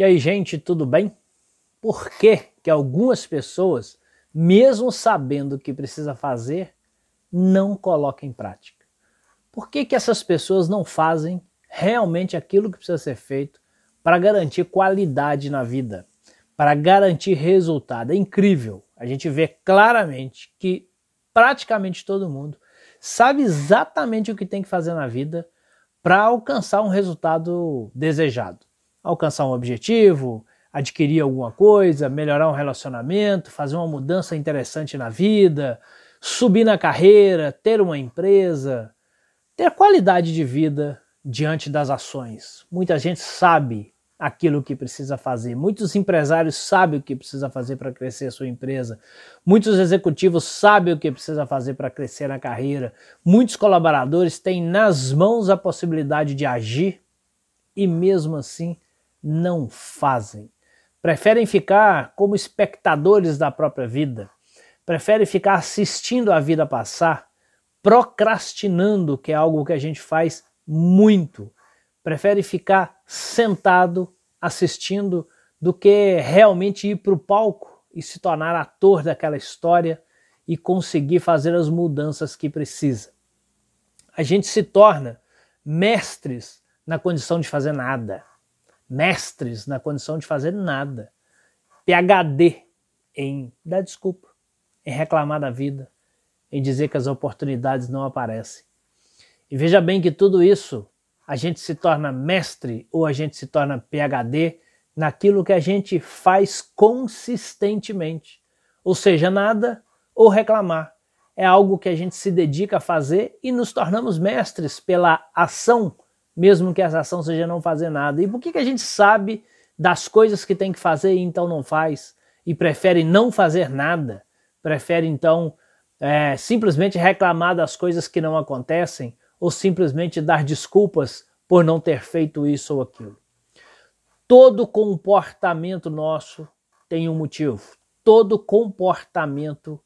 E aí, gente, tudo bem? Por que, que algumas pessoas, mesmo sabendo o que precisa fazer, não colocam em prática? Por que, que essas pessoas não fazem realmente aquilo que precisa ser feito para garantir qualidade na vida, para garantir resultado? É incrível. A gente vê claramente que praticamente todo mundo sabe exatamente o que tem que fazer na vida para alcançar um resultado desejado alcançar um objetivo, adquirir alguma coisa, melhorar um relacionamento, fazer uma mudança interessante na vida, subir na carreira, ter uma empresa, ter qualidade de vida diante das ações. Muita gente sabe aquilo que precisa fazer. Muitos empresários sabem o que precisa fazer para crescer a sua empresa. Muitos executivos sabem o que precisa fazer para crescer na carreira. Muitos colaboradores têm nas mãos a possibilidade de agir e mesmo assim não fazem. Preferem ficar como espectadores da própria vida. Preferem ficar assistindo a vida passar, procrastinando, que é algo que a gente faz muito. Prefere ficar sentado assistindo do que realmente ir para o palco e se tornar ator daquela história e conseguir fazer as mudanças que precisa. A gente se torna mestres na condição de fazer nada mestres na condição de fazer nada. PhD em dar desculpa, em reclamar da vida, em dizer que as oportunidades não aparecem. E veja bem que tudo isso a gente se torna mestre ou a gente se torna PhD naquilo que a gente faz consistentemente. Ou seja, nada ou reclamar. É algo que a gente se dedica a fazer e nos tornamos mestres pela ação mesmo que essa ação seja não fazer nada. E por que, que a gente sabe das coisas que tem que fazer e então não faz? E prefere não fazer nada? Prefere então é, simplesmente reclamar das coisas que não acontecem? Ou simplesmente dar desculpas por não ter feito isso ou aquilo? Todo comportamento nosso tem um motivo. Todo comportamento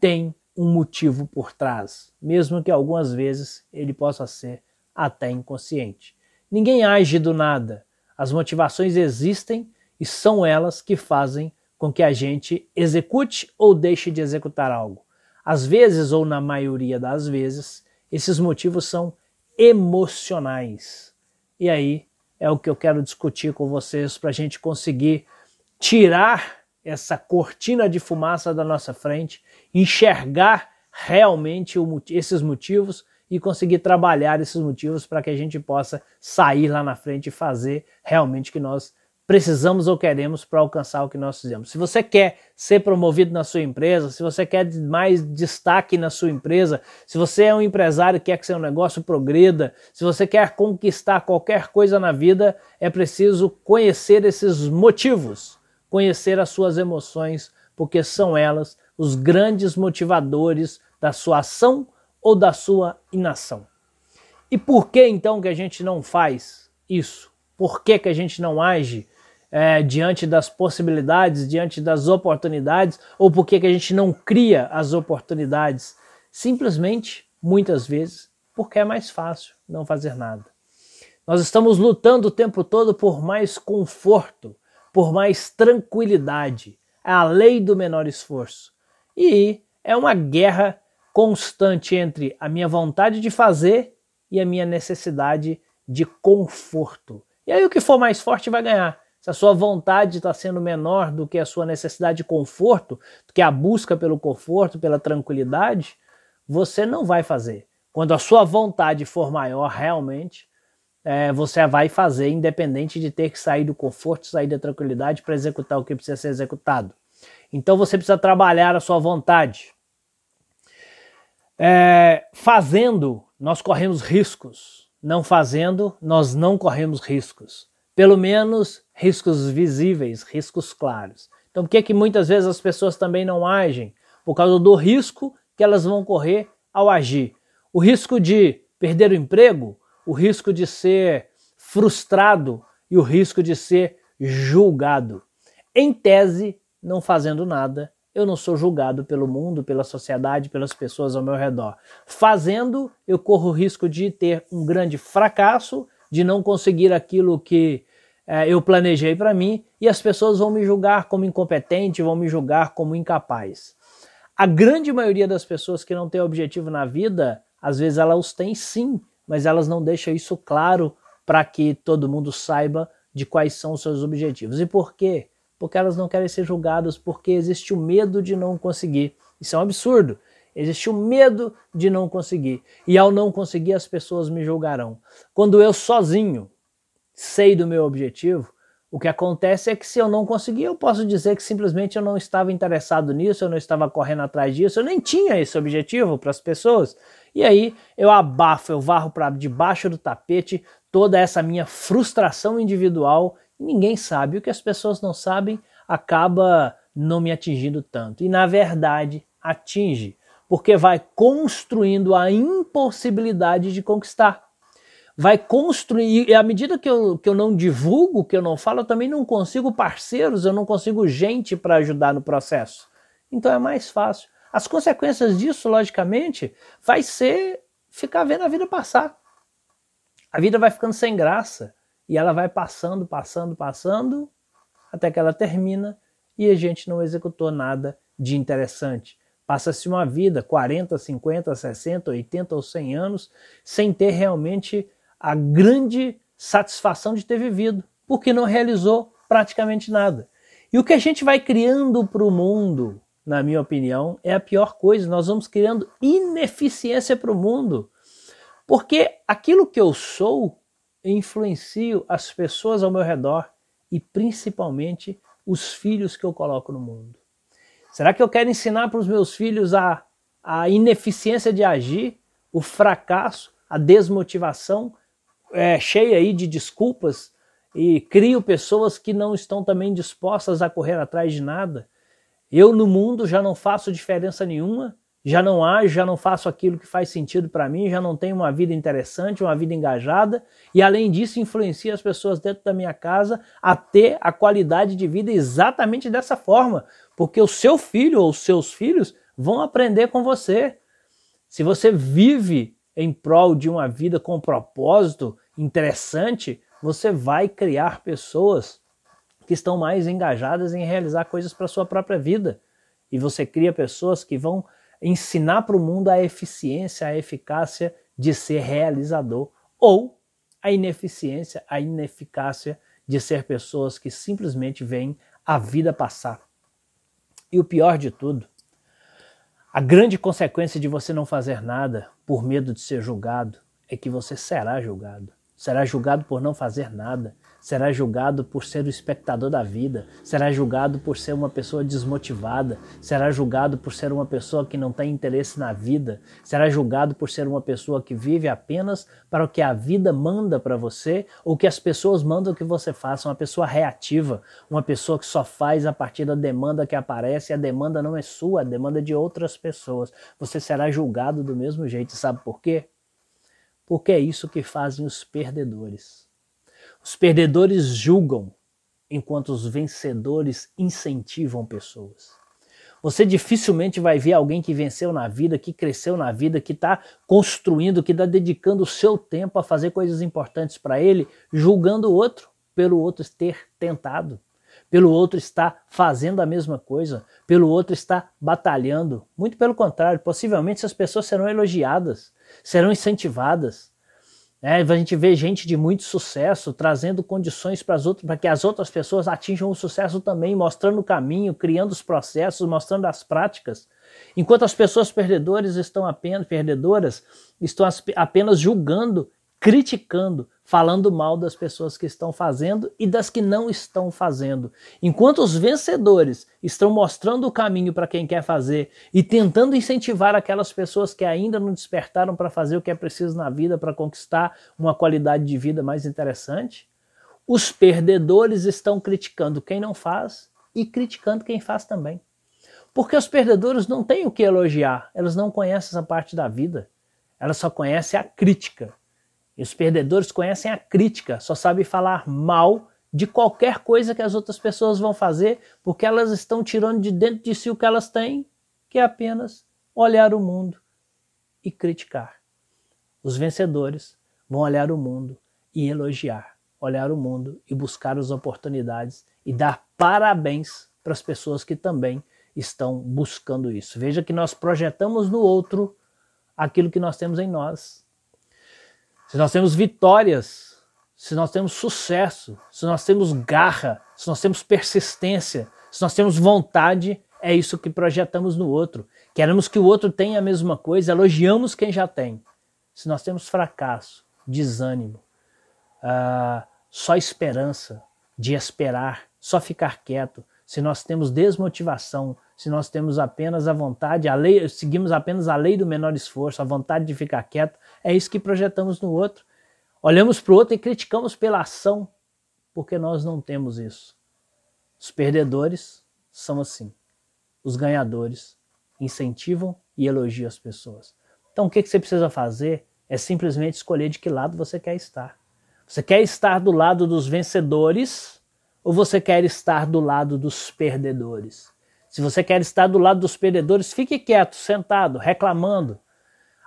tem um motivo por trás, mesmo que algumas vezes ele possa ser até inconsciente. Ninguém age do nada. As motivações existem e são elas que fazem com que a gente execute ou deixe de executar algo. Às vezes, ou na maioria das vezes, esses motivos são emocionais. E aí é o que eu quero discutir com vocês para a gente conseguir tirar essa cortina de fumaça da nossa frente, enxergar realmente esses motivos e conseguir trabalhar esses motivos para que a gente possa sair lá na frente e fazer realmente o que nós precisamos ou queremos para alcançar o que nós fizemos. Se você quer ser promovido na sua empresa, se você quer mais destaque na sua empresa, se você é um empresário e quer que seu negócio progrida, se você quer conquistar qualquer coisa na vida, é preciso conhecer esses motivos, conhecer as suas emoções, porque são elas os grandes motivadores da sua ação ou da sua inação. E por que então que a gente não faz isso? Por que, que a gente não age é, diante das possibilidades, diante das oportunidades, ou por que, que a gente não cria as oportunidades? Simplesmente, muitas vezes, porque é mais fácil não fazer nada. Nós estamos lutando o tempo todo por mais conforto, por mais tranquilidade. É a lei do menor esforço. E é uma guerra constante entre a minha vontade de fazer e a minha necessidade de conforto. E aí o que for mais forte vai ganhar. Se a sua vontade está sendo menor do que a sua necessidade de conforto, do que a busca pelo conforto, pela tranquilidade, você não vai fazer. Quando a sua vontade for maior realmente, é, você vai fazer, independente de ter que sair do conforto, sair da tranquilidade para executar o que precisa ser executado. Então você precisa trabalhar a sua vontade. É, fazendo, nós corremos riscos. Não fazendo, nós não corremos riscos. Pelo menos riscos visíveis, riscos claros. Então, por que, que muitas vezes as pessoas também não agem? Por causa do risco que elas vão correr ao agir. O risco de perder o emprego, o risco de ser frustrado e o risco de ser julgado. Em tese, não fazendo nada, eu não sou julgado pelo mundo, pela sociedade, pelas pessoas ao meu redor. Fazendo, eu corro o risco de ter um grande fracasso, de não conseguir aquilo que é, eu planejei para mim e as pessoas vão me julgar como incompetente, vão me julgar como incapaz. A grande maioria das pessoas que não tem objetivo na vida, às vezes elas têm sim, mas elas não deixam isso claro para que todo mundo saiba de quais são os seus objetivos. E por quê? Porque elas não querem ser julgadas, porque existe o medo de não conseguir. Isso é um absurdo. Existe o medo de não conseguir. E ao não conseguir, as pessoas me julgarão. Quando eu sozinho sei do meu objetivo, o que acontece é que se eu não conseguir, eu posso dizer que simplesmente eu não estava interessado nisso, eu não estava correndo atrás disso, eu nem tinha esse objetivo para as pessoas. E aí eu abafo, eu varro para debaixo do tapete toda essa minha frustração individual. Ninguém sabe, o que as pessoas não sabem acaba não me atingindo tanto. E na verdade, atinge, porque vai construindo a impossibilidade de conquistar. Vai construir, e à medida que eu, que eu não divulgo, que eu não falo, eu também não consigo parceiros, eu não consigo gente para ajudar no processo. Então é mais fácil. As consequências disso, logicamente, vai ser ficar vendo a vida passar a vida vai ficando sem graça e ela vai passando, passando, passando até que ela termina e a gente não executou nada de interessante. Passa-se uma vida, 40, 50, 60, 80 ou 100 anos, sem ter realmente a grande satisfação de ter vivido, porque não realizou praticamente nada. E o que a gente vai criando para o mundo, na minha opinião, é a pior coisa. Nós vamos criando ineficiência para o mundo. Porque aquilo que eu sou influencio as pessoas ao meu redor e principalmente os filhos que eu coloco no mundo. Será que eu quero ensinar para os meus filhos a, a ineficiência de agir, o fracasso, a desmotivação, é, cheia aí de desculpas e crio pessoas que não estão também dispostas a correr atrás de nada? Eu no mundo já não faço diferença nenhuma, já não ajo, já não faço aquilo que faz sentido para mim, já não tenho uma vida interessante, uma vida engajada, e além disso influencia as pessoas dentro da minha casa a ter a qualidade de vida exatamente dessa forma, porque o seu filho ou os seus filhos vão aprender com você. Se você vive em prol de uma vida com propósito interessante, você vai criar pessoas que estão mais engajadas em realizar coisas para sua própria vida. E você cria pessoas que vão ensinar para o mundo a eficiência, a eficácia de ser realizador ou a ineficiência, a ineficácia de ser pessoas que simplesmente veem a vida passar. E o pior de tudo, a grande consequência de você não fazer nada por medo de ser julgado é que você será julgado. Será julgado por não fazer nada será julgado por ser o espectador da vida, será julgado por ser uma pessoa desmotivada, será julgado por ser uma pessoa que não tem interesse na vida, será julgado por ser uma pessoa que vive apenas para o que a vida manda para você ou que as pessoas mandam que você faça, uma pessoa reativa, uma pessoa que só faz a partir da demanda que aparece e a demanda não é sua, a demanda é de outras pessoas. Você será julgado do mesmo jeito, sabe por quê? Porque é isso que fazem os perdedores. Os perdedores julgam, enquanto os vencedores incentivam pessoas. Você dificilmente vai ver alguém que venceu na vida, que cresceu na vida, que está construindo, que está dedicando o seu tempo a fazer coisas importantes para ele, julgando o outro pelo outro ter tentado, pelo outro estar fazendo a mesma coisa, pelo outro estar batalhando. Muito pelo contrário, possivelmente essas pessoas serão elogiadas, serão incentivadas, é, a gente vê gente de muito sucesso trazendo condições para que as outras pessoas atinjam o sucesso também, mostrando o caminho, criando os processos, mostrando as práticas. Enquanto as pessoas perdedoras estão apenas perdedoras, estão apenas julgando, criticando, falando mal das pessoas que estão fazendo e das que não estão fazendo. Enquanto os vencedores estão mostrando o caminho para quem quer fazer e tentando incentivar aquelas pessoas que ainda não despertaram para fazer o que é preciso na vida para conquistar uma qualidade de vida mais interessante, os perdedores estão criticando quem não faz e criticando quem faz também. Porque os perdedores não têm o que elogiar, elas não conhecem essa parte da vida, elas só conhecem a crítica. E os perdedores conhecem a crítica, só sabem falar mal de qualquer coisa que as outras pessoas vão fazer, porque elas estão tirando de dentro de si o que elas têm, que é apenas olhar o mundo e criticar. Os vencedores vão olhar o mundo e elogiar. olhar o mundo e buscar as oportunidades e dar parabéns para as pessoas que também estão buscando isso. Veja que nós projetamos no outro aquilo que nós temos em nós. Se nós temos vitórias, se nós temos sucesso, se nós temos garra, se nós temos persistência, se nós temos vontade, é isso que projetamos no outro. Queremos que o outro tenha a mesma coisa, elogiamos quem já tem. Se nós temos fracasso, desânimo, uh, só esperança de esperar, só ficar quieto, se nós temos desmotivação, se nós temos apenas a vontade, a lei, seguimos apenas a lei do menor esforço, a vontade de ficar quieto, é isso que projetamos no outro. Olhamos para o outro e criticamos pela ação, porque nós não temos isso. Os perdedores são assim. Os ganhadores incentivam e elogiam as pessoas. Então, o que você precisa fazer é simplesmente escolher de que lado você quer estar. Você quer estar do lado dos vencedores ou você quer estar do lado dos perdedores? Se você quer estar do lado dos perdedores, fique quieto, sentado, reclamando,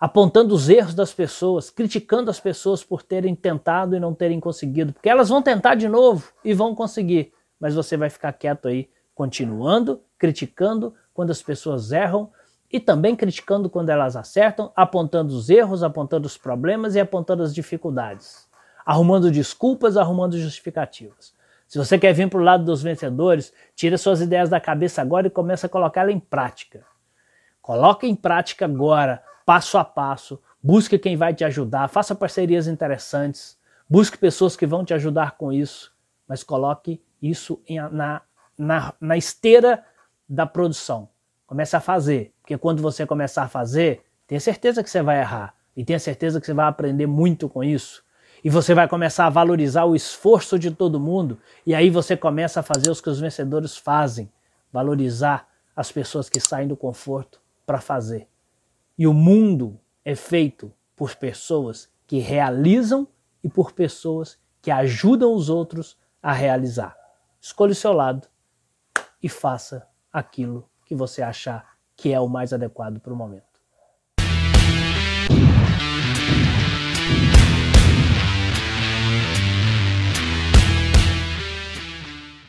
apontando os erros das pessoas, criticando as pessoas por terem tentado e não terem conseguido, porque elas vão tentar de novo e vão conseguir, mas você vai ficar quieto aí, continuando, criticando quando as pessoas erram e também criticando quando elas acertam, apontando os erros, apontando os problemas e apontando as dificuldades, arrumando desculpas, arrumando justificativas. Se você quer vir para o lado dos vencedores, tira suas ideias da cabeça agora e começa a colocá-las em prática. Coloque em prática agora, passo a passo. Busque quem vai te ajudar, faça parcerias interessantes, busque pessoas que vão te ajudar com isso, mas coloque isso em, na, na, na esteira da produção. Comece a fazer, porque quando você começar a fazer, tenha certeza que você vai errar e tenha certeza que você vai aprender muito com isso. E você vai começar a valorizar o esforço de todo mundo. E aí você começa a fazer os que os vencedores fazem: valorizar as pessoas que saem do conforto para fazer. E o mundo é feito por pessoas que realizam e por pessoas que ajudam os outros a realizar. Escolha o seu lado e faça aquilo que você achar que é o mais adequado para o momento.